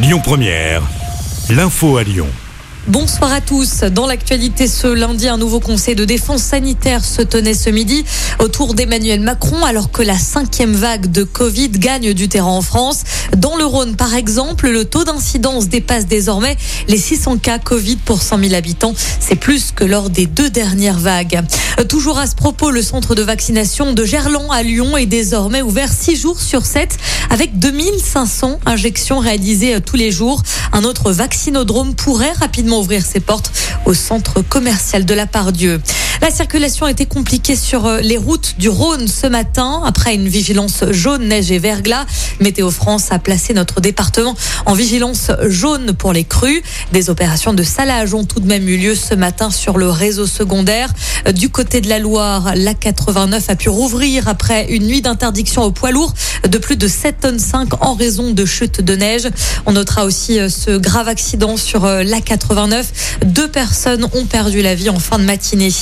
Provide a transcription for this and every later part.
Lyon Première, l'info à Lyon. Bonsoir à tous. Dans l'actualité ce lundi, un nouveau conseil de défense sanitaire se tenait ce midi autour d'Emmanuel Macron alors que la cinquième vague de Covid gagne du terrain en France. Dans le Rhône, par exemple, le taux d'incidence dépasse désormais les 600 cas Covid pour 100 000 habitants. C'est plus que lors des deux dernières vagues. Toujours à ce propos, le centre de vaccination de Gerland à Lyon est désormais ouvert 6 jours sur 7 avec 2500 injections réalisées tous les jours. Un autre vaccinodrome pourrait rapidement ouvrir ses portes au centre commercial de la Pardieu. La circulation a été compliquée sur euh, les routes du Rhône ce matin après une vigilance jaune, neige et verglas. Météo France a placé notre département en vigilance jaune pour les crues. Des opérations de salage ont tout de même eu lieu ce matin sur le réseau secondaire. Euh, du côté de la Loire, la 89 a pu rouvrir après une nuit d'interdiction au poids lourd de plus de 7 tonnes 5 en raison de chute de neige. On notera aussi euh, ce grave accident sur la 89. Deux personnes ont perdu la vie en fin de matinée.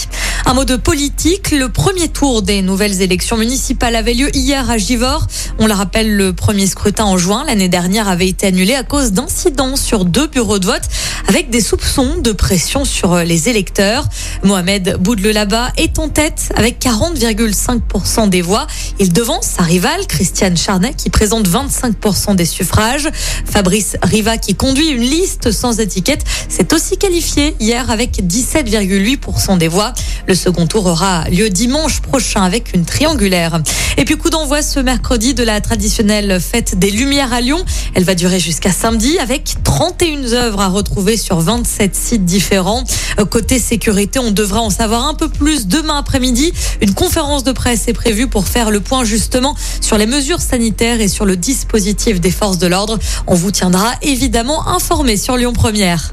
Un mot de politique. Le premier tour des nouvelles élections municipales avait lieu hier à Givors. On le rappelle, le premier scrutin en juin l'année dernière avait été annulé à cause d'incidents sur deux bureaux de vote avec des soupçons de pression sur les électeurs. Mohamed Boudelaba est en tête avec 40,5% des voix. Il devance sa rivale Christiane Charnet qui présente 25% des suffrages. Fabrice Riva qui conduit une liste sans étiquette s'est aussi qualifié hier avec 17,8% des voix. Second tour aura lieu dimanche prochain avec une triangulaire. Et puis coup d'envoi ce mercredi de la traditionnelle fête des Lumières à Lyon. Elle va durer jusqu'à samedi avec 31 œuvres à retrouver sur 27 sites différents. Côté sécurité, on devra en savoir un peu plus demain après-midi. Une conférence de presse est prévue pour faire le point justement sur les mesures sanitaires et sur le dispositif des forces de l'ordre. On vous tiendra évidemment informé sur Lyon Première.